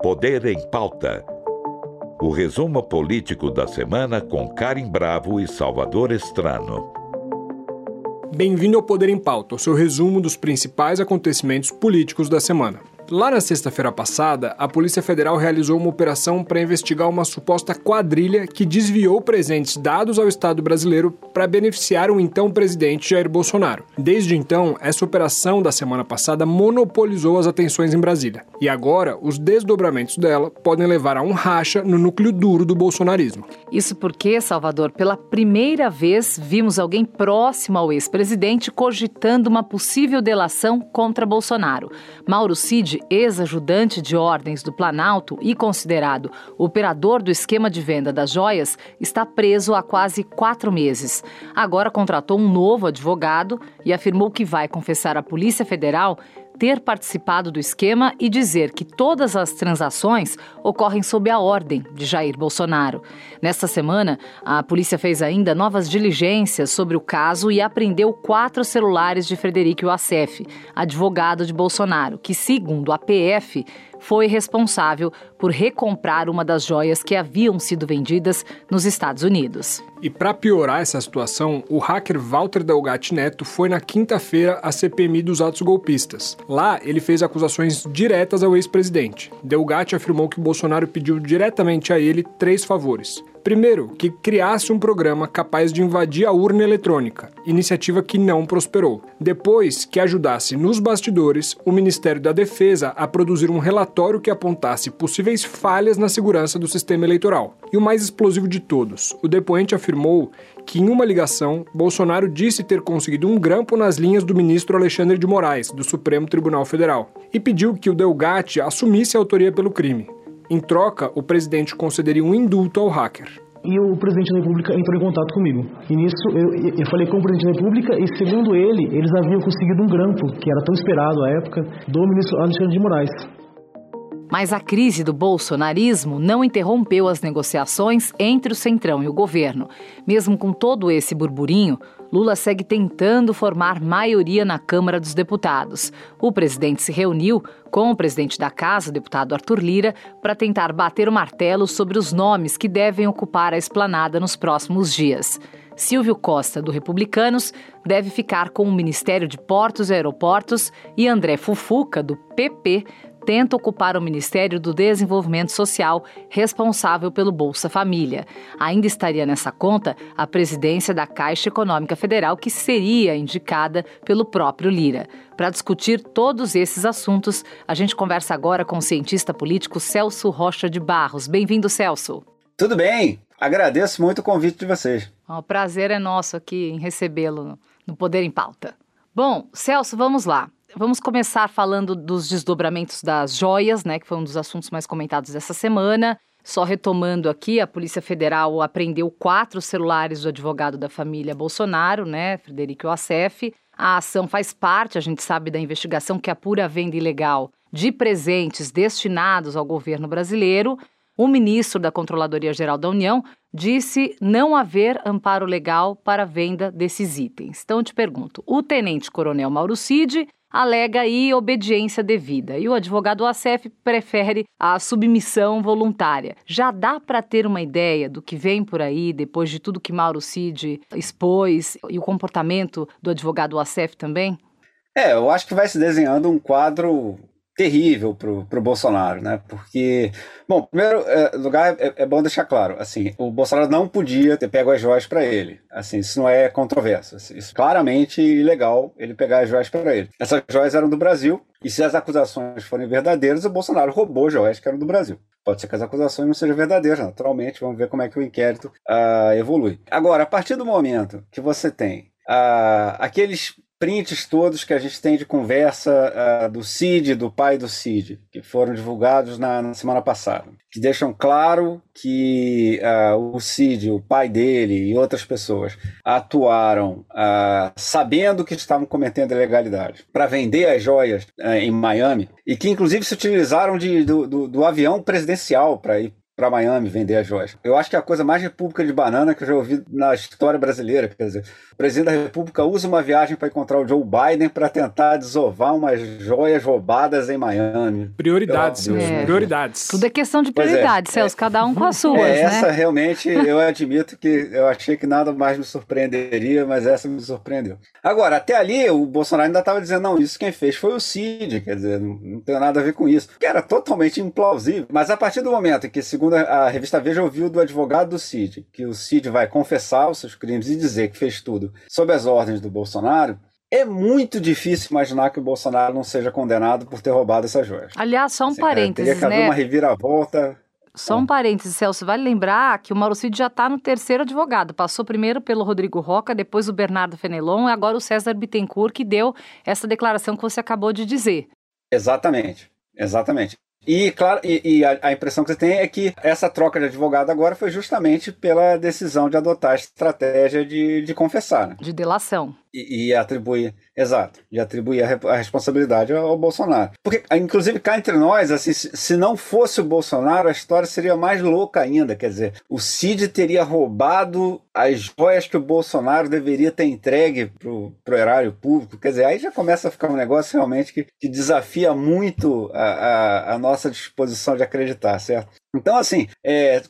Poder em Pauta. O resumo político da semana com Karim Bravo e Salvador Estrano. Bem-vindo ao Poder em Pauta, o seu resumo dos principais acontecimentos políticos da semana. Lá na sexta-feira passada, a Polícia Federal realizou uma operação para investigar uma suposta quadrilha que desviou presentes dados ao Estado brasileiro para beneficiar o então presidente Jair Bolsonaro. Desde então, essa operação da semana passada monopolizou as atenções em Brasília. E agora, os desdobramentos dela podem levar a um racha no núcleo duro do bolsonarismo. Isso porque, Salvador, pela primeira vez vimos alguém próximo ao ex-presidente cogitando uma possível delação contra Bolsonaro. Mauro Cid ex-ajudante de ordens do Planalto e considerado operador do esquema de venda das joias, está preso há quase quatro meses. Agora contratou um novo advogado e afirmou que vai confessar à Polícia Federal ter participado do esquema e dizer que todas as transações ocorrem sob a ordem de Jair Bolsonaro. Nesta semana, a polícia fez ainda novas diligências sobre o caso e apreendeu quatro celulares de Frederico Wassef, advogado de Bolsonaro, que, segundo a PF, foi responsável por recomprar uma das joias que haviam sido vendidas nos Estados Unidos. E para piorar essa situação, o hacker Walter Delgatti Neto foi na quinta-feira à CPMI dos atos golpistas. Lá, ele fez acusações diretas ao ex-presidente. Delgatti afirmou que Bolsonaro pediu diretamente a ele três favores. Primeiro, que criasse um programa capaz de invadir a urna eletrônica, iniciativa que não prosperou. Depois, que ajudasse nos bastidores o Ministério da Defesa a produzir um relatório que apontasse possíveis falhas na segurança do sistema eleitoral. E o mais explosivo de todos, o depoente afirmou que em uma ligação, Bolsonaro disse ter conseguido um grampo nas linhas do ministro Alexandre de Moraes, do Supremo Tribunal Federal, e pediu que o Delgatti assumisse a autoria pelo crime. Em troca, o presidente concederia um indulto ao hacker. E o presidente da República entrou em contato comigo. E nisso eu, eu falei com o presidente da República e, segundo ele, eles haviam conseguido um grampo, que era tão esperado à época, do ministro Alexandre de Moraes. Mas a crise do bolsonarismo não interrompeu as negociações entre o Centrão e o governo. Mesmo com todo esse burburinho, Lula segue tentando formar maioria na Câmara dos Deputados. O presidente se reuniu com o presidente da Casa, o deputado Arthur Lira, para tentar bater o martelo sobre os nomes que devem ocupar a esplanada nos próximos dias. Silvio Costa, do Republicanos, deve ficar com o Ministério de Portos e Aeroportos e André Fufuca, do PP, tenta ocupar o Ministério do Desenvolvimento Social, responsável pelo Bolsa Família. Ainda estaria nessa conta a presidência da Caixa Econômica Federal, que seria indicada pelo próprio Lira. Para discutir todos esses assuntos, a gente conversa agora com o cientista político Celso Rocha de Barros. Bem-vindo, Celso. Tudo bem, agradeço muito o convite de vocês. O prazer é nosso aqui em recebê-lo no Poder em Pauta. Bom, Celso, vamos lá. Vamos começar falando dos desdobramentos das joias, né, que foi um dos assuntos mais comentados dessa semana. Só retomando aqui, a Polícia Federal apreendeu quatro celulares do advogado da família Bolsonaro, né, Frederico Assef. A ação faz parte, a gente sabe, da investigação que apura a venda ilegal de presentes destinados ao governo brasileiro. O ministro da Controladoria Geral da União disse não haver amparo legal para a venda desses itens. Então, eu te pergunto: o tenente-coronel Mauro Cid alega aí obediência devida e o advogado ACF prefere a submissão voluntária. Já dá para ter uma ideia do que vem por aí depois de tudo que Mauro Cid expôs e o comportamento do advogado ACF também? É, eu acho que vai se desenhando um quadro terrível pro, pro Bolsonaro, né? Porque, bom, primeiro é, lugar é, é, bom deixar claro, assim, o Bolsonaro não podia ter pego as joias para ele, assim, isso não é controverso, assim, isso é claramente ilegal ele pegar as joias para ele. Essas joias eram do Brasil e se as acusações forem verdadeiras, o Bolsonaro roubou joias que eram do Brasil. Pode ser que as acusações não sejam verdadeiras, naturalmente, vamos ver como é que o inquérito uh, evolui. Agora, a partir do momento que você tem uh, aqueles prints todos que a gente tem de conversa uh, do Cid, do pai do Cid, que foram divulgados na, na semana passada, que deixam claro que uh, o Cid, o pai dele e outras pessoas atuaram uh, sabendo que estavam cometendo ilegalidade para vender as joias em Miami e que inclusive se utilizaram de, do, do, do avião presidencial para ir para Miami vender as joias. Eu acho que é a coisa mais república de banana que eu já ouvi na história brasileira. Quer dizer, o presidente da República usa uma viagem para encontrar o Joe Biden para tentar desovar umas joias roubadas em Miami. Prioridades, é. prioridades. Tudo é questão de prioridades, é, Celso, é, cada um com as suas. É, né? Essa realmente eu admito que eu achei que nada mais me surpreenderia, mas essa me surpreendeu. Agora, até ali o Bolsonaro ainda estava dizendo: não, isso quem fez foi o Cid, quer dizer, não, não tem nada a ver com isso. Que era totalmente implausível. Mas a partir do momento em que, segundo a revista Veja, ouviu do advogado do Cid, que o Cid vai confessar os seus crimes e dizer que fez tudo sob as ordens do Bolsonaro, é muito difícil imaginar que o Bolsonaro não seja condenado por ter roubado essas joias. Aliás, só um assim, parênteses, é, teria que haver né? uma reviravolta. Só um parênteses, Celso, vale lembrar que o Mauro Cid já está no terceiro advogado. Passou primeiro pelo Rodrigo Roca, depois o Bernardo Fenelon e agora o César Bittencourt, que deu essa declaração que você acabou de dizer. Exatamente, exatamente. E, claro, e, e a, a, impressão que você tem é que essa troca de advogado agora foi justamente pela decisão de adotar a estratégia de, de confessar. Né? De delação. E, e atribuir Exato, de atribuir a, a responsabilidade ao, Bolsonaro. Porque, inclusive, cá entre nós, assim, se, não fosse o Bolsonaro, a história seria mais louca ainda. Quer dizer, o Cid teria roubado as joias que o Bolsonaro deveria ter entregue para o erário público. Quer dizer, aí já começa a ficar um negócio realmente que, que desafia muito a, a, a nossa disposição de acreditar, certo? Então, assim, é,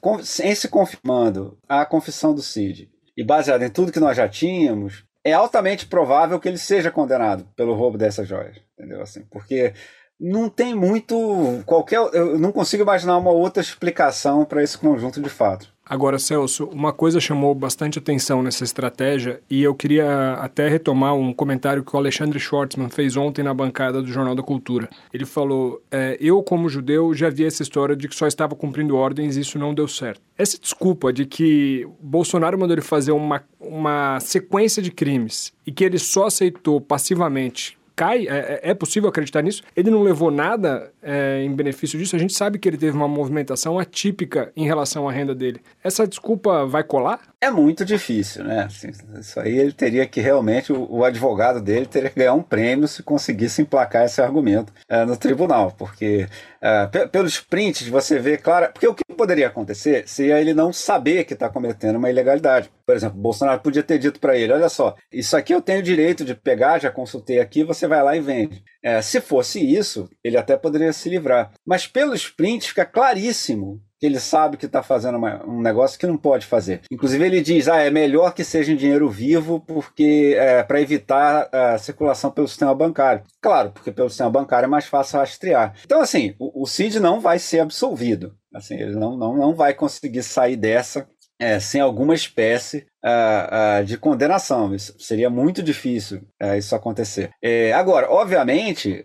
em se confirmando a confissão do Cid e baseado em tudo que nós já tínhamos, é altamente provável que ele seja condenado pelo roubo dessas joias, entendeu? Assim, porque não tem muito qualquer, eu não consigo imaginar uma outra explicação para esse conjunto de fatos. Agora, Celso, uma coisa chamou bastante atenção nessa estratégia e eu queria até retomar um comentário que o Alexandre Schwartzman fez ontem na bancada do Jornal da Cultura. Ele falou: é, Eu, como judeu, já vi essa história de que só estava cumprindo ordens e isso não deu certo. Essa desculpa de que Bolsonaro mandou ele fazer uma, uma sequência de crimes e que ele só aceitou passivamente cai? É, é, é possível acreditar nisso? Ele não levou nada é, em benefício disso? A gente sabe que ele teve uma movimentação atípica em relação à renda dele. Essa desculpa vai colar? É muito difícil, né? Assim, isso aí ele teria que realmente, o, o, advogado dele teria que ganhar um prêmio se conseguisse emplacar esse argumento é, no tribunal, porque é, pelos prints você vê claro. Porque o que poderia acontecer seria ele não saber que está cometendo uma ilegalidade. Por exemplo, Bolsonaro podia ter dito para ele: olha só, isso aqui eu tenho direito de pegar, já consultei aqui, você vai lá e vende. É, se fosse isso, ele até poderia se livrar. Mas pelos prints fica claríssimo que ele sabe que está fazendo uma, um negócio que não pode fazer. Inclusive ele diz, ah, é melhor que seja em dinheiro vivo porque é, para evitar a circulação pelo sistema bancário. Claro, porque pelo sistema bancário é mais fácil rastrear. Então assim, o, o Cid não vai ser absolvido. Assim, ele não, não, não vai conseguir sair dessa é, sem alguma espécie uh, uh, de condenação. Isso seria muito difícil uh, isso acontecer. É, agora, obviamente,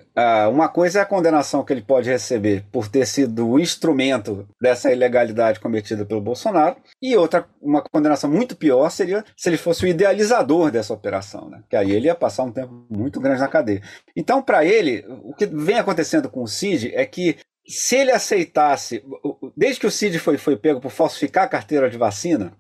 uma coisa é a condenação que ele pode receber por ter sido o instrumento dessa ilegalidade cometida pelo Bolsonaro, e outra, uma condenação muito pior seria se ele fosse o idealizador dessa operação, né? que aí ele ia passar um tempo muito grande na cadeia. Então, para ele, o que vem acontecendo com o Cid é que se ele aceitasse, desde que o Cid foi, foi pego por falsificar a carteira de vacina,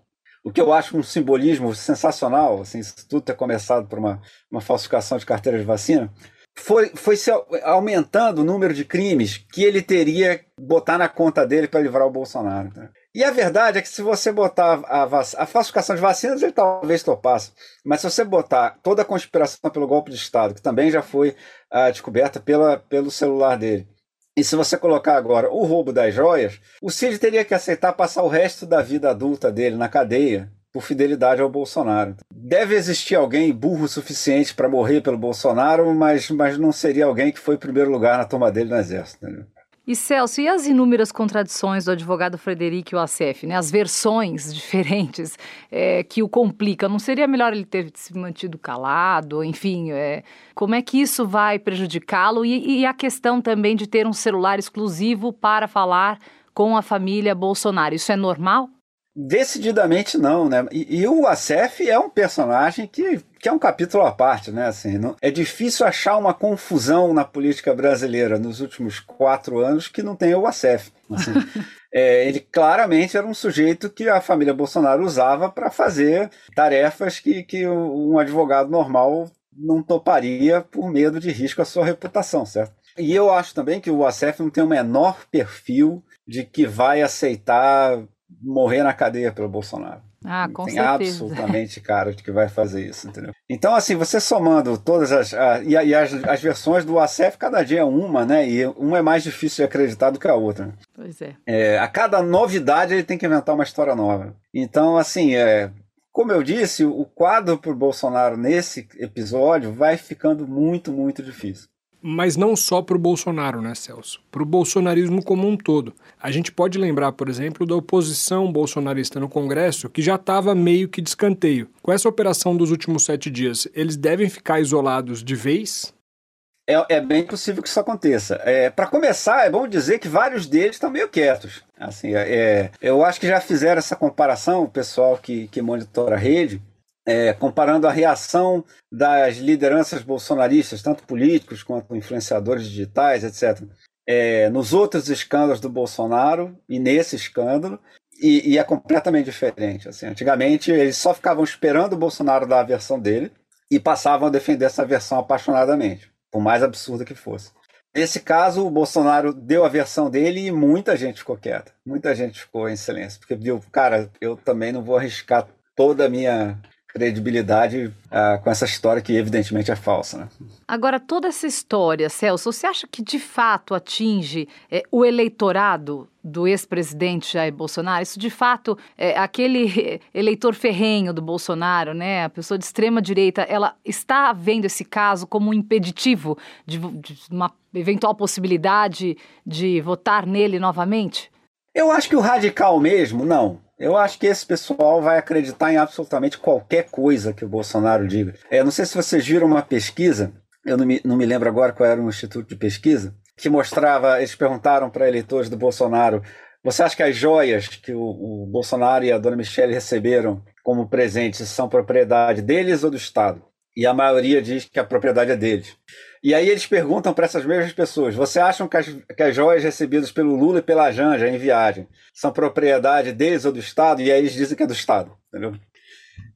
o que eu acho um simbolismo sensacional, assim, se tudo ter começado por uma, uma falsificação de carteira de vacina, foi, foi se aumentando o número de crimes que ele teria botar na conta dele para livrar o Bolsonaro. Né? E a verdade é que se você botar a, a, falsificação de vacinas, ele talvez topasse. Mas se você botar toda a conspiração pelo golpe de Estado, que também já foi ah, descoberta pela, pelo celular dele, e se você colocar agora o roubo das joias, o Cid teria que aceitar passar o resto da vida adulta dele na cadeia por fidelidade ao Bolsonaro. Deve existir alguém burro o suficiente para morrer pelo Bolsonaro, mas, mas não seria alguém que foi em primeiro lugar na toma dele no exército. Entendeu? E Celso, e as inúmeras contradições do advogado Frederico Assef, né? as versões diferentes é, que o complicam? Não seria melhor ele ter se mantido calado? Enfim, é, como é que isso vai prejudicá-lo? E, e a questão também de ter um celular exclusivo para falar com a família Bolsonaro, isso é normal? Decididamente não, né? E, e, o Acef é um personagem que, que é um capítulo à parte, né? Assim, não, é difícil achar uma confusão na política brasileira nos últimos quatro anos que não tenha o Acef. Assim. é, ele claramente era um sujeito que a família Bolsonaro usava para fazer tarefas que, que um advogado normal não toparia por medo de risco à sua reputação, certo? E eu acho também que o Acef não tem o menor perfil de que vai aceitar morrer na cadeia pelo Bolsonaro. Ah, com Tem certeza. absolutamente cara de que vai fazer isso, entendeu? Então, assim, você somando todas as. A, e, a, e as, as, versões do ACF, cada dia é uma, né? E uma é mais difícil de acreditar do que a outra. Pois é. é a cada novidade ele tem que inventar uma história nova. Então, assim, é, como eu disse, o quadro para o Bolsonaro nesse episódio vai ficando muito, muito difícil. Mas não só para o Bolsonaro, né, Celso? Para o bolsonarismo como um todo. A gente pode lembrar, por exemplo, da oposição bolsonarista no Congresso, que já estava meio que de escanteio. Com essa operação dos últimos sete dias, eles devem ficar isolados de vez? É, é bem possível que isso aconteça. É, para começar, é bom dizer que vários deles estão meio quietos. Assim, é, eu acho que já fizeram essa comparação, o pessoal que, que monitora a rede, é, comparando a reação das lideranças bolsonaristas, tanto políticos quanto influenciadores digitais, etc., é, nos outros escândalos do Bolsonaro e nesse escândalo, e, e, é completamente diferente. Assim, antigamente, eles só ficavam esperando o Bolsonaro dar a versão dele e passavam a defender essa versão apaixonadamente, por mais absurda que fosse. Nesse caso, o Bolsonaro deu a versão dele e muita gente ficou quieta. Muita gente ficou em silêncio, porque viu, cara, eu também não vou arriscar toda a minha credibilidade uh, com essa história que evidentemente é falsa. Né? Agora, toda essa história, Celso, você acha que de fato atinge é, o eleitorado do ex-presidente Jair Bolsonaro? Isso de fato é aquele eleitor ferrenho do Bolsonaro, né? A pessoa de extrema direita, ela está vendo esse caso como um impeditivo de, de uma eventual possibilidade de votar nele novamente? Eu acho que o radical mesmo, não. Eu acho que esse pessoal vai acreditar em absolutamente qualquer coisa que o Bolsonaro diga. É, não sei se vocês viram uma pesquisa, eu não me, não me lembro agora qual era o instituto de pesquisa, que mostrava, eles perguntaram para eleitores do Bolsonaro, você acha que as joias que o, o Bolsonaro e a dona Michelle receberam como presentes são propriedade deles ou do Estado? E a maioria diz que a propriedade é deles. E aí eles perguntam para essas mesmas pessoas: você acham que as, que as joias recebidas pelo Lula e pela Janja em viagem são propriedade deles ou do Estado? E aí eles dizem que é do Estado, entendeu?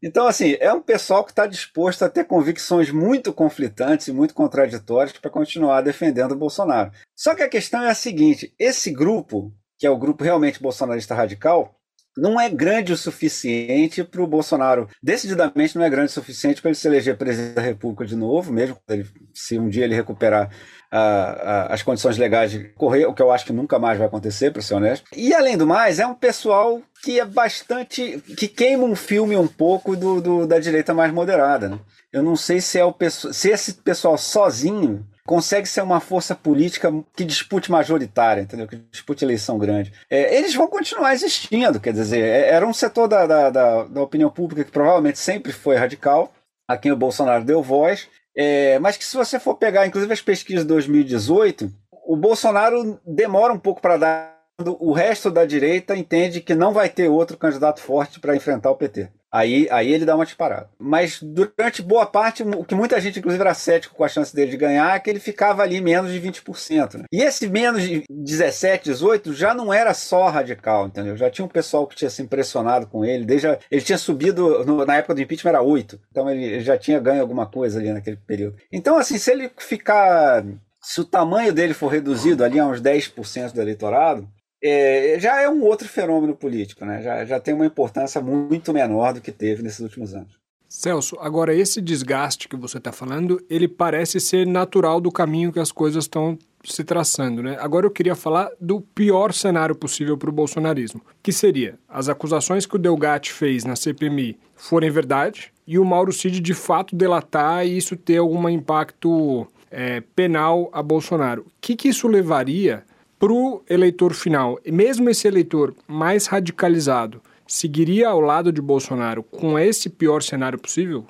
Então, assim, é um pessoal que está disposto a ter convicções muito conflitantes e muito contraditórias para continuar defendendo o Bolsonaro. Só que a questão é a seguinte: esse grupo, que é o grupo realmente bolsonarista radical, não é grande o suficiente para o Bolsonaro, decididamente não é grande o suficiente para ele se eleger presidente da República de novo, mesmo ele, se um dia ele recuperar as condições legais de correr, o que eu acho que nunca mais vai acontecer, para ser honesto. E além do mais, é um pessoal que é bastante. que queima um filme um pouco do, do da direita mais moderada. Né? Eu não sei se é o se esse pessoal sozinho consegue ser uma força política que dispute majoritária, entendeu? Que dispute eleição grande. É, eles vão continuar existindo, quer dizer, é, era um setor da, da, da, da, opinião pública que provavelmente sempre foi radical, a quem o Bolsonaro deu voz, é, mas que se você for pegar, inclusive as pesquisas de 2018, o Bolsonaro demora um pouco para dar. O resto da direita entende que não vai ter outro candidato forte para enfrentar o PT. Aí, aí ele dá uma disparada. Mas durante boa parte, o que muita gente, inclusive, era cético com a chance dele de ganhar, é que ele ficava ali menos de 20%. Né? E esse menos de 17, 18 já não era só radical, entendeu? Já tinha um pessoal que tinha se impressionado com ele. Desde a, ele tinha subido, no, na época do impeachment era 8. Então ele, ele já tinha ganho alguma coisa ali naquele período. Então, assim, se ele ficar. Se o tamanho dele for reduzido ali a uns 10% do eleitorado, é, já é um outro fenômeno político, né? já, já tem uma importância muito menor do que teve nesses últimos anos. Celso, agora esse desgaste que você está falando, ele parece ser natural do caminho que as coisas estão se traçando, né? Agora eu queria falar do pior cenário possível para o bolsonarismo, que seria as acusações que o Delgatti fez na CPMI forem verdade e o Mauro Cid de fato delatar e isso ter algum impacto é, penal a Bolsonaro. O que, que isso levaria para o eleitor final, mesmo esse eleitor mais radicalizado, seguiria ao lado de Bolsonaro com esse pior cenário possível?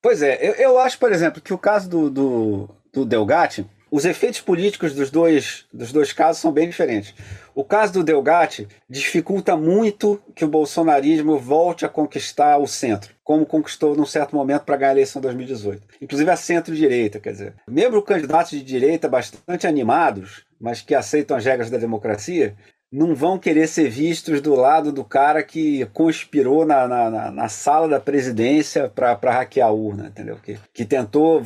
Pois é, eu, eu acho, por exemplo, que o caso do, do, do Delgatti, os efeitos políticos dos dois, dos dois casos são bem diferentes. O caso do Delgatti dificulta muito que o bolsonarismo volte a conquistar o centro, como conquistou num certo momento para ganhar a eleição de 2018. Inclusive a centro-direita, quer dizer. Mesmo candidatos de direita bastante animados, mas que aceitam as regras da democracia, não vão querer ser vistos do lado do cara que conspirou na, na, na sala da presidência para hackear a urna, entendeu? Que, que tentou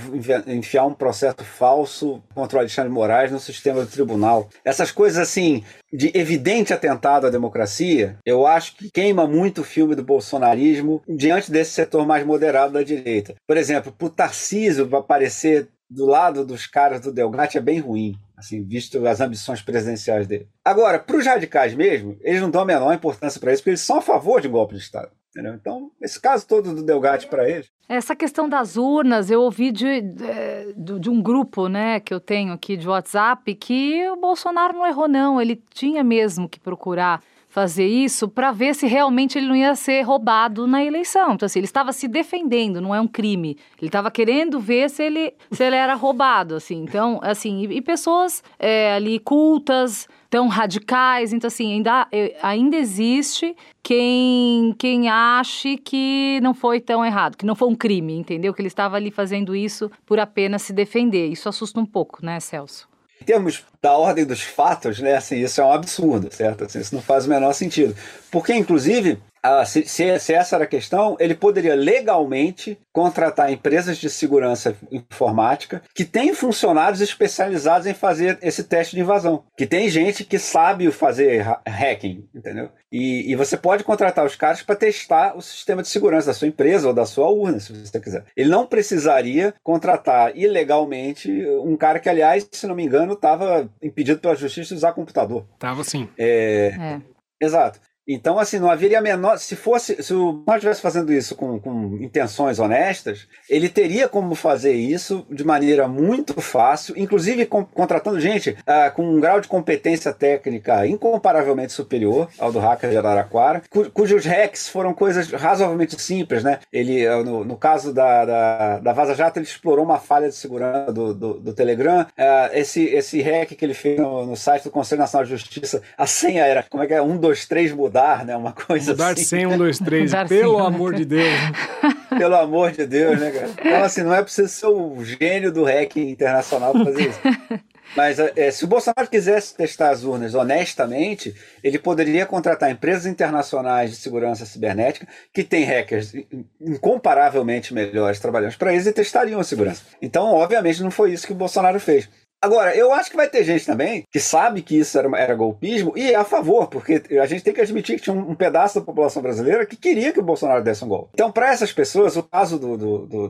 enfiar um processo falso contra o Alexandre Moraes no sistema do tribunal. Essas coisas assim, de evidente atentado à democracia, eu acho que queima muito o filme do bolsonarismo diante desse setor mais moderado da direita. Por exemplo, para o Tarcísio aparecer do lado dos caras do Delgatti é bem ruim, assim, visto as ambições presidenciais dele. Agora, para os radicais mesmo, eles não dão a menor importância para isso, porque eles são a favor de golpe de Estado. Entendeu? Então, esse caso todo do Delgatti para eles. Essa questão das urnas, eu ouvi de, de, de, um grupo né, que eu tenho aqui de WhatsApp que o Bolsonaro não errou, não. Ele tinha mesmo que procurar fazer isso para ver se realmente ele não ia ser roubado na eleição. Então, assim, ele estava se defendendo, não é um crime. Ele estava querendo ver se ele, se ele era roubado, assim. Então, assim, e, e pessoas é, ali cultas, tão radicais. Então, assim, ainda, é, ainda existe quem, quem ache que não foi tão errado, que não foi um crime, entendeu? Que ele estava ali fazendo isso por apenas se defender. Isso assusta um pouco, né, Celso? Em termos da ordem dos fatos, né, assim, isso é um absurdo, certo? Assim, isso não faz o menor sentido. Porque, inclusive, ah, se, se, se, essa era a questão, ele poderia legalmente contratar empresas de segurança informática que têm funcionários especializados em fazer esse teste de invasão. Que tem gente que sabe fazer hacking, entendeu? E, e você pode contratar os caras para testar o sistema de segurança da sua empresa ou da sua urna, se você quiser. Ele não precisaria contratar ilegalmente um cara que, aliás, se não me engano, estava impedido pela justiça de usar computador. Tava sim. É, é. Exato. Então, assim, não haveria menor. Se fosse. Se o Bolsonaro estivesse fazendo isso com, com intenções honestas, ele teria como fazer isso de maneira muito fácil, inclusive com, contratando gente uh, com um grau de competência técnica incomparavelmente superior ao do hacker de Araraquara, cu, cujos hacks foram coisas razoavelmente simples, né? Ele, ah, no, no caso da, da, da, Vaza Jato, ele explorou uma falha de segurança do, do, do Telegram. Uh, esse, esse hack que ele fez no, no, site do Conselho Nacional de Justiça, a senha era, como é que é? Um, dois, três, mudar mudar, né? Uma coisa mudar assim. sem um, dois, três. pelo amor de Deus. pelo amor de Deus, né, cara? Então, assim, não é preciso ser o gênio do hacking internacional para fazer isso. Mas é, se o Bolsonaro quisesse testar as urnas honestamente, ele poderia contratar empresas internacionais de segurança cibernética que têm hackers incomparavelmente melhores trabalhando para eles e testariam a segurança. Então, obviamente, não foi isso que o Bolsonaro fez. Agora, eu acho que vai ter gente também que sabe que isso era, era golpismo e é a favor, porque a gente tem que admitir que tinha um, um pedaço da população brasileira que queria que o Bolsonaro desse um golpe. Então, para essas pessoas, o caso do, do, do,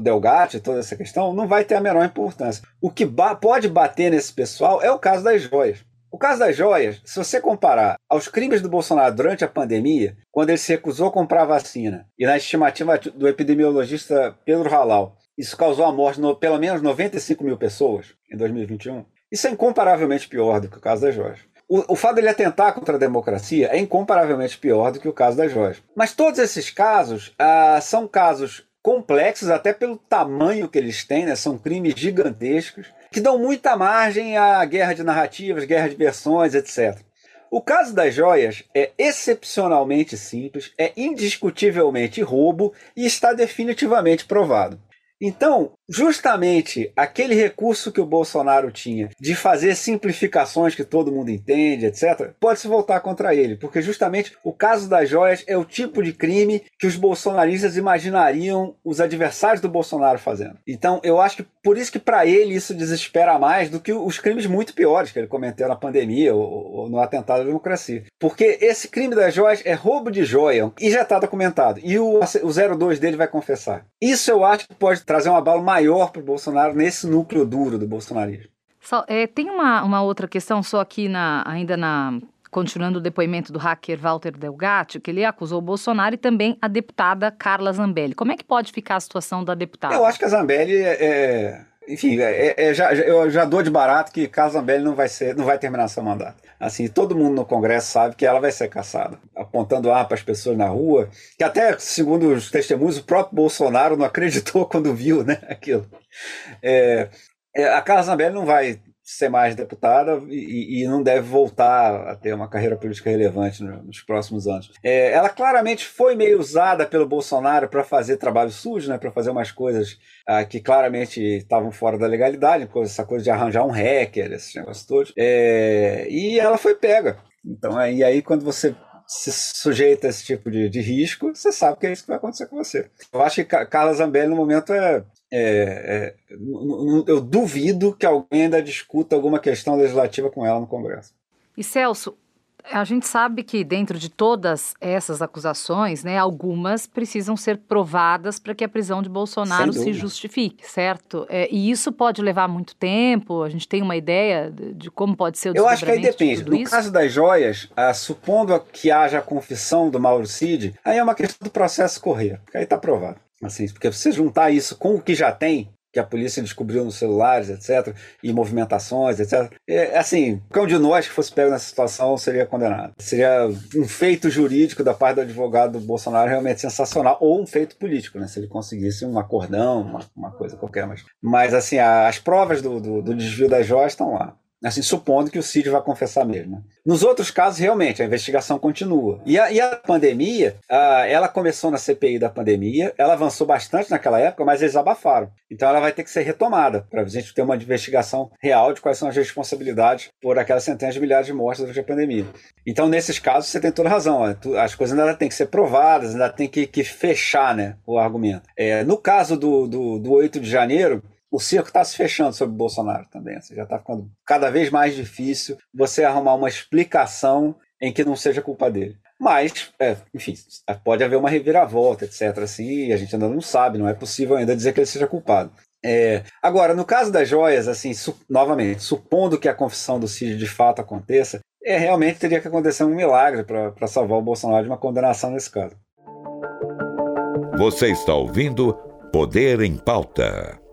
do toda essa questão, não vai ter a menor importância. O que ba pode bater nesse pessoal é o caso das joias. O caso das joias, se você comparar aos crimes do Bolsonaro durante a pandemia, quando ele se recusou a comprar vacina, e na estimativa do epidemiologista Pedro Halal, isso causou a morte de pelo menos 95 mil pessoas em 2021. Isso é incomparavelmente pior do que o caso das joias. O, o fato de ele atentar contra a democracia é incomparavelmente pior do que o caso das joias. Mas todos esses casos ah, são casos complexos, até pelo tamanho que eles têm, né? são crimes gigantescos, que dão muita margem à guerra de narrativas, guerra de versões, etc. O caso das joias é excepcionalmente simples, é indiscutivelmente roubo e está definitivamente provado. Então, justamente aquele recurso que o Bolsonaro tinha de fazer simplificações que todo mundo entende, etc., pode se voltar contra ele, porque justamente o caso das joias é o tipo de crime que os bolsonaristas imaginariam os adversários do Bolsonaro fazendo. Então, eu acho que por isso que para ele isso desespera mais do que os crimes muito piores que ele cometeu na pandemia ou, ou no atentado à democracia. Porque esse crime das joias é roubo de joia e já está documentado. E o, o 02 dele vai confessar. Isso eu acho que pode trazer um abalo maior para o Bolsonaro nesse núcleo duro do bolsonarismo. Só, é, tem uma, uma outra questão, só aqui na, ainda na. Continuando o depoimento do hacker Walter Delgatti, que ele acusou o Bolsonaro e também a deputada Carla Zambelli. Como é que pode ficar a situação da deputada? Eu acho que a Zambelli é, é enfim, é, é, já, eu já dou de barato que Carla Zambelli não vai ser, não vai terminar seu mandato. Assim, todo mundo no Congresso sabe que ela vai ser caçada, apontando arma para as pessoas na rua, que até, segundo os testemunhos, o próprio Bolsonaro não acreditou quando viu né, aquilo. É, é a Carla Zambelli não vai ser mais deputada e, e, não deve voltar a ter uma carreira política relevante nos próximos anos. É, ela claramente foi meio usada pelo Bolsonaro para fazer trabalho sujo, né, para fazer umas coisas ah, que claramente estavam fora da legalidade, essa coisa de arranjar um hacker, esses negócios todos. É, e ela foi pega. Então, aí, aí quando você se sujeita a esse tipo de, de risco, você sabe que é isso que vai acontecer com você. Eu acho que Carla Zambelli, no momento, é, é, é, eu duvido que alguém ainda discuta alguma questão legislativa com ela no Congresso. E Celso, a gente sabe que dentro de todas essas acusações, né, algumas precisam ser provadas para que a prisão de Bolsonaro se justifique, certo? É, e isso pode levar muito tempo. A gente tem uma ideia de, de como pode ser o Eu acho que aí depende. De no isso? caso das joias, ah, supondo que haja a confissão do Mauro Cid, aí é uma questão do processo correr. Aí está provado. Assim, porque você juntar isso com o que já tem, que a polícia descobriu nos celulares, etc., e movimentações, etc. É, assim, qualquer um de nós que fosse pego nessa situação seria condenado. Seria um feito jurídico da parte do advogado do Bolsonaro realmente sensacional, ou um feito político, né? Se ele conseguisse um acordão, uma, uma coisa qualquer. Mas, mas assim, as provas do, do, do desvio das joias estão lá. Assim, supondo que o Cid vai confessar mesmo. Né? Nos outros casos, realmente, a investigação continua. E a, e a pandemia, a, ela começou na CPI da pandemia, ela avançou bastante naquela época, mas eles abafaram. Então ela vai ter que ser retomada para a gente ter uma investigação real de quais são as responsabilidades por aquelas centenas de milhares de mortes durante a pandemia. Então, nesses casos, você tem toda razão. As coisas ainda têm que ser provadas, ainda tem que, que fechar né, o argumento. É, no caso do, do, do 8 de janeiro, o cerco está se fechando sobre o Bolsonaro também. Assim, já está ficando cada vez mais difícil você arrumar uma explicação em que não seja culpa dele. Mas, é, enfim, pode haver uma reviravolta, etc. Assim, a gente ainda não sabe, não é possível ainda dizer que ele seja culpado. É, agora, no caso das joias, assim, su novamente, supondo que a confissão do Cid de fato aconteça, é, realmente teria que acontecer um milagre para salvar o Bolsonaro de uma condenação nesse caso. Você está ouvindo Poder em Pauta.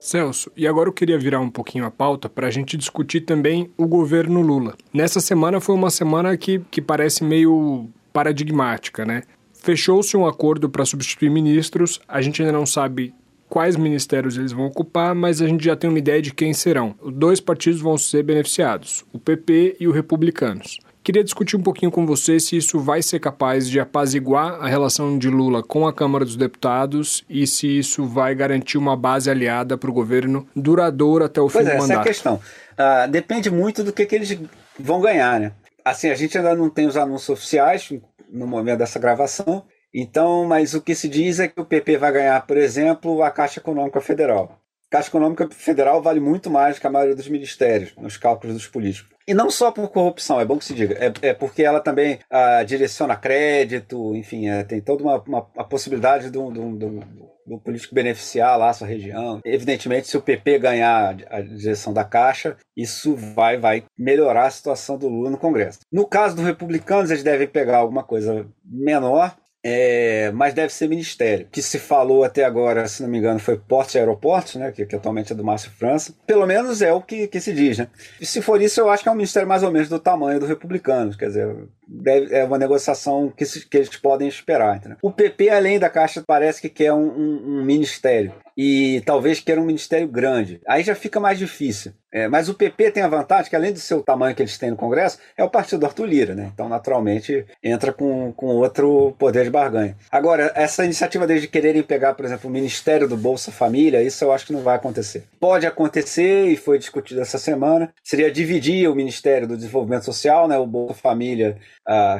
Celso, e agora eu queria virar um pouquinho a pauta para a gente discutir também o governo Lula. Nessa semana foi uma semana que, que parece meio paradigmática, né? Fechou-se um acordo para substituir ministros, a gente ainda não sabe quais ministérios eles vão ocupar, mas a gente já tem uma ideia de quem serão. Dois partidos vão ser beneficiados, o PP e o Republicanos. Queria discutir um pouquinho com você se isso vai ser capaz de apaziguar a relação de Lula com a Câmara dos Deputados e se isso vai garantir uma base aliada para o governo duradoura até o pois fim é, do mandato. Essa é a questão. Uh, depende muito do que, que eles vão ganhar, né? Assim, a gente ainda não tem os anúncios oficiais no momento dessa gravação, então, mas o que se diz é que o PP vai ganhar, por exemplo, a Caixa Econômica Federal. A Caixa Econômica Federal vale muito mais que a maioria dos ministérios, nos cálculos dos políticos. E não só por corrupção, é bom que se diga, é, é porque ela também ah, direciona crédito, enfim, é, tem toda uma, uma a possibilidade do, do, do, do, político beneficiar lá a sua região. Evidentemente, se o PP ganhar a direção da Caixa, isso vai, vai melhorar a situação do Lula no Congresso. No caso dos republicanos, eles devem pegar alguma coisa menor, é, mas deve ser ministério. Que se falou até agora, se não me engano, foi portos e aeroportos, né, que, que atualmente é do Márcio França. Pelo menos é o que, que se diz. Né? E se for isso, eu acho que é um ministério mais ou menos do tamanho do republicano. Quer dizer, deve, é uma negociação que, se, que eles podem esperar. Entendeu? O PP, além da Caixa, parece que quer um, um, um ministério. E talvez queira um ministério grande. Aí já fica mais difícil. É, mas o PP tem a vantagem que, além do seu tamanho que eles têm no Congresso, é o partido do Arthur Lira, né? Então, naturalmente, entra com, com outro poder de barganha. Agora, essa iniciativa deles de quererem pegar, por exemplo, o Ministério do Bolsa Família, isso eu acho que não vai acontecer. Pode acontecer, e foi discutido essa semana, seria dividir o Ministério do Desenvolvimento Social, né? O Bolsa Família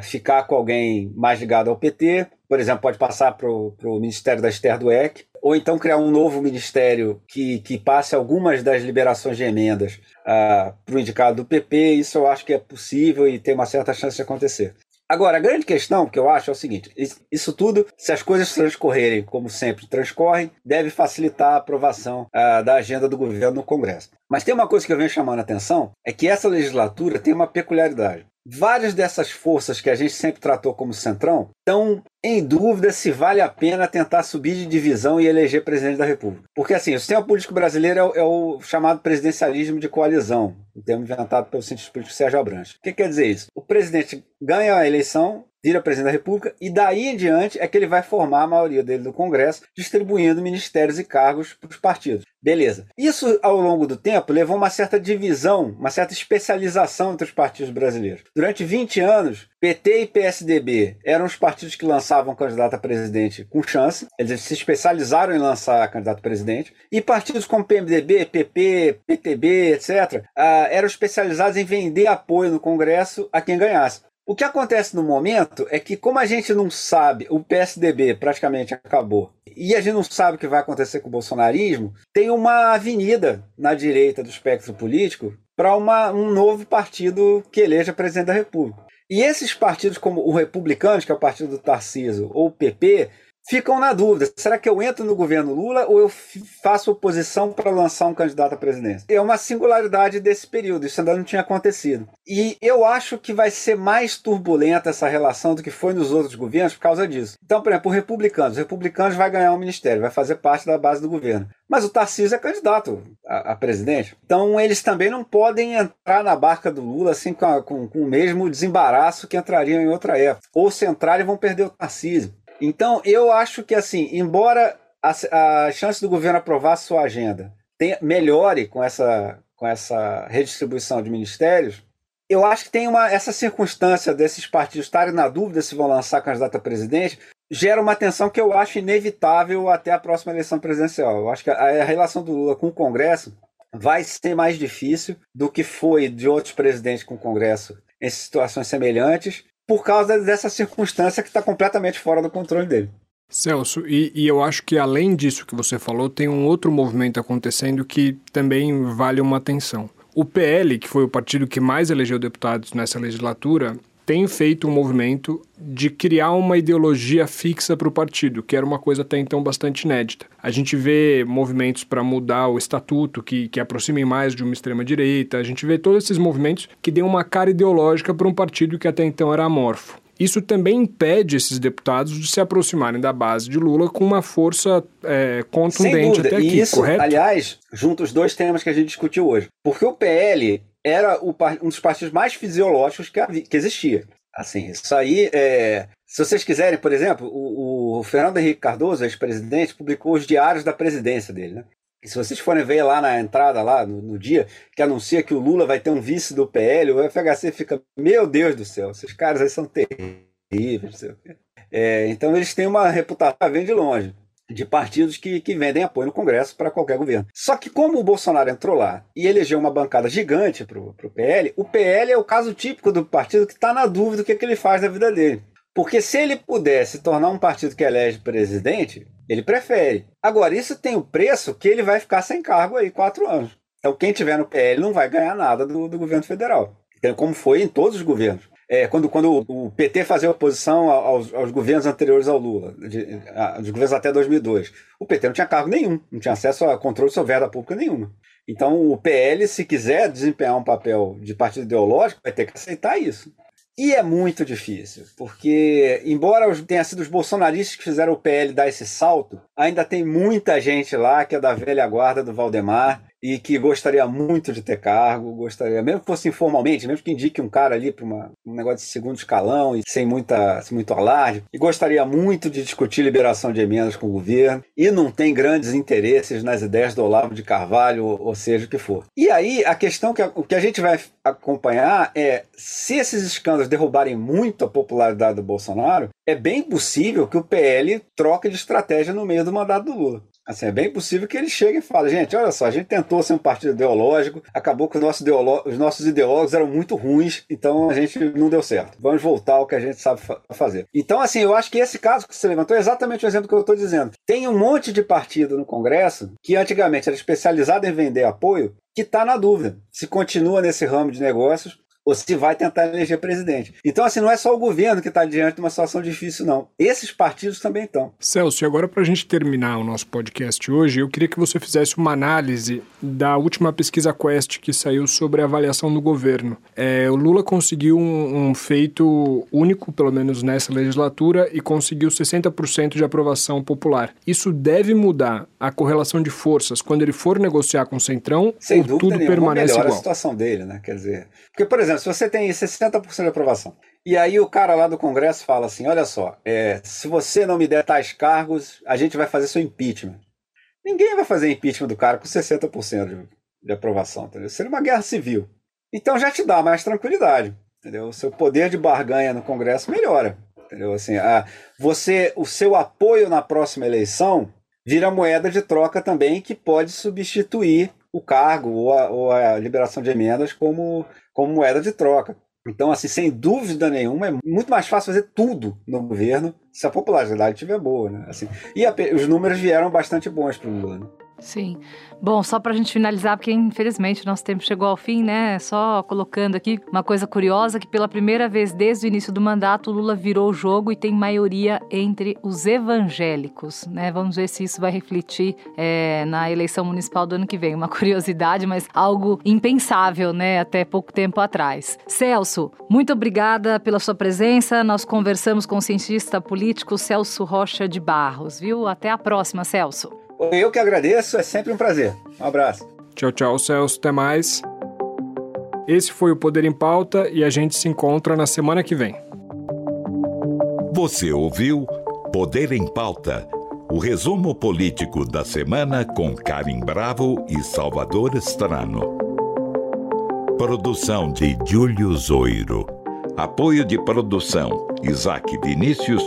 ficar com alguém mais ligado ao PT, por exemplo, pode passar para o Ministério da Esther do EC, ou então criar um novo ministério que, que passe algumas das liberações de emendas uh, ah, para o indicado do PP. Isso eu acho que é possível e tem uma certa chance de acontecer. Agora, a grande questão que eu acho é o seguinte: isso tudo, se as coisas transcorrerem como sempre transcorrem, deve facilitar a aprovação uh, da agenda do governo no Congresso. Mas tem uma coisa que eu venho chamando a atenção: é que essa legislatura tem uma peculiaridade. Várias dessas forças que a gente sempre tratou como centrão estão em dúvida se vale a pena tentar subir de divisão e eleger presidente da República. Porque assim, o sistema político brasileiro é o, é o chamado presidencialismo de coalizão, um termo inventado pelo cientista político Sérgio Abranches. O que quer dizer isso? O presidente ganha a eleição, vira presidente da República, e daí em diante é que ele vai formar a maioria dele no Congresso, distribuindo ministérios e cargos para os partidos. Beleza. Isso, ao longo do tempo, levou uma certa divisão, uma certa especialização entre os partidos brasileiros. Durante 20 anos, PT e PSDB eram os partidos que lançavam candidato a presidente com chance, eles se especializaram em lançar candidato a presidente, e partidos como PMDB, PP, PTB, etc., ah, eram especializados em vender apoio no Congresso a quem ganhasse. O que acontece no momento é que, como a gente não sabe, o PSDB praticamente acabou, e a gente não sabe o que vai acontecer com o bolsonarismo, tem uma avenida na direita do espectro político para um novo partido que eleja presidente da República. E esses partidos, como o Republicanos, que é o partido do Tarciso, ou o PP, ficam na dúvida: será que eu entro no governo Lula ou eu faço oposição para lançar um candidato à presidência? É uma singularidade desse período, isso ainda não tinha acontecido. E eu acho que vai ser mais turbulenta essa relação do que foi nos outros governos por causa disso. Então, por exemplo, os republicanos: os republicanos vai ganhar um ministério, vai fazer parte da base do governo. Mas o Tarcísio é candidato a, a, presidente. Então eles também não podem entrar na barca do Lula assim com, a, com, com o mesmo desembaraço que entrariam em outra época. Ou se entrarem vão perder o Tarcísio. Então, eu acho que, assim, embora a, a chance do governo aprovar sua agenda tenha, melhore com essa, com essa redistribuição de ministérios, eu acho que tem uma, essa circunstância desses partidos estarem na dúvida se vão lançar candidato a presidente, gera uma tensão que eu acho inevitável até a próxima eleição presidencial. Eu acho que a, a relação do Lula com o Congresso vai ser mais difícil do que foi de outros presidentes com o Congresso em situações semelhantes por causa dessa circunstância que está completamente fora do controle dele. Celso, e, e, eu acho que além disso que você falou, tem um outro movimento acontecendo que também vale uma atenção. O PL, que foi o partido que mais elegeu deputados nessa legislatura, tem feito um movimento de criar uma ideologia fixa para o partido, que era uma coisa até então bastante inédita. A gente vê movimentos para mudar o estatuto, que, que aproximem mais de uma extrema-direita, a gente vê todos esses movimentos que dêem uma cara ideológica para um partido que até então era amorfo. Isso também impede esses deputados de se aproximarem da base de Lula com uma força é, contundente até aqui, Isso, correto? aliás, junto os dois temas que a gente discutiu hoje. Porque o PL era o, um dos partidos mais fisiológicos que, que existia. Assim, isso aí é. Se vocês quiserem, por exemplo, o, o Fernando Henrique Cardoso, ex-presidente, publicou os diários da presidência dele, né? E se vocês forem ver lá na entrada, lá no, no, dia, que anuncia que o Lula vai ter um vice do PL, o FHC fica, meu Deus do céu, esses caras aí são terríveis. É, então eles têm uma reputação, vem de longe de partidos que, que vendem apoio no Congresso para qualquer governo. Só que como o Bolsonaro entrou lá e elegeu uma bancada gigante para o PL, o PL é o caso típico do partido que está na dúvida do que, é que ele faz na vida dele. Porque se ele pudesse tornar um partido que elege presidente, ele prefere. Agora, isso tem o preço que ele vai ficar sem cargo aí quatro anos. Então, quem tiver no PL não vai ganhar nada do, do governo federal. Como foi em todos os governos é, quando, quando o PT fazia oposição aos, aos governos anteriores ao Lula, de, a, dos governos até 2002, o PT não tinha cargo nenhum, não tinha acesso a controle sobre verba pública nenhuma. Então, o PL, se quiser desempenhar um papel de partido ideológico, vai ter que aceitar isso. E é muito difícil, porque, embora tenha sido os bolsonaristas que fizeram o PL dar esse salto, ainda tem muita gente lá que é da velha guarda do Valdemar e que gostaria muito de ter cargo, gostaria, mesmo que fosse informalmente, mesmo que indique um cara ali para um negócio de segundo escalão e sem, muita, sem muito alarde, e gostaria muito de discutir liberação de emendas com o governo, e não tem grandes interesses nas ideias do Olavo de Carvalho, ou, ou seja o que for. E aí, a questão que o que a gente vai acompanhar é se esses escândalos derrubarem muito a popularidade do Bolsonaro, é bem possível que o PL troque de estratégia no meio do mandato do Lula. Assim, é bem possível que ele chegue e fale, gente, olha só, a gente tentou ser um partido ideológico, acabou que os nossos, os nossos ideólogos eram muito ruins, então a gente não deu certo. Vamos voltar ao que a gente sabe fa fazer. Então, assim, eu acho que esse caso que você levantou é exatamente o exemplo que eu estou dizendo. Tem um monte de partido no Congresso que antigamente era especializado em vender apoio, que está na dúvida se continua nesse ramo de negócios ou se vai tentar eleger presidente. Então, assim, não é só o governo que está diante de uma situação difícil, não. Esses partidos também estão. Celso, e agora para a gente terminar o nosso podcast hoje, eu queria que você fizesse uma análise da última pesquisa Quest que saiu sobre a avaliação do governo. É, o Lula conseguiu um, um feito único, pelo menos nessa legislatura, e conseguiu 60% de aprovação popular. Isso deve mudar a correlação de forças quando ele for negociar com o Centrão Sem ou tudo nenhuma, permanece igual? a situação dele, né? Quer dizer, porque, por exemplo, exemplo, se você tem 60% de aprovação, e aí o cara lá do Congresso fala assim: olha só, é, se você não me der tais cargos, a gente vai fazer seu impeachment. Ninguém vai fazer impeachment do cara com 60% de, de aprovação, entendeu? Seria uma guerra civil. Então já te dá mais tranquilidade, entendeu? O seu poder de barganha no Congresso melhora, entendeu? Assim, a, você, o seu apoio na próxima eleição vira moeda de troca também que pode substituir o cargo ou a, ou a liberação de emendas como, como moeda de troca. Então, assim, sem dúvida nenhuma, é muito mais fácil fazer tudo no governo se a popularidade estiver boa, né? Assim, e a, os números vieram bastante bons para o Lula. Né? Sim. Bom, só para a gente finalizar, porque infelizmente o nosso tempo chegou ao fim, né? Só colocando aqui uma coisa curiosa: que pela primeira vez desde o início do mandato, Lula virou o jogo e tem maioria entre os evangélicos, né? Vamos ver se isso vai refletir é, na eleição municipal do ano que vem. Uma curiosidade, mas algo impensável, né? Até pouco tempo atrás. Celso, muito obrigada pela sua presença. Nós conversamos com o cientista político Celso Rocha de Barros, viu? Até a próxima, Celso. Eu que agradeço, é sempre um prazer. Um abraço. Tchau, tchau, Celso. Até mais. Esse foi o Poder em Pauta e a gente se encontra na semana que vem. Você ouviu Poder em Pauta o resumo político da semana com Karim Bravo e Salvador Estrano. Produção de Júlio Zoiro. Apoio de produção Isaac Vinícius.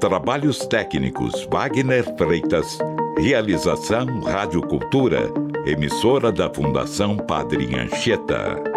Trabalhos técnicos Wagner Freitas. Realização Rádio Cultura, emissora da Fundação Padre Anchieta.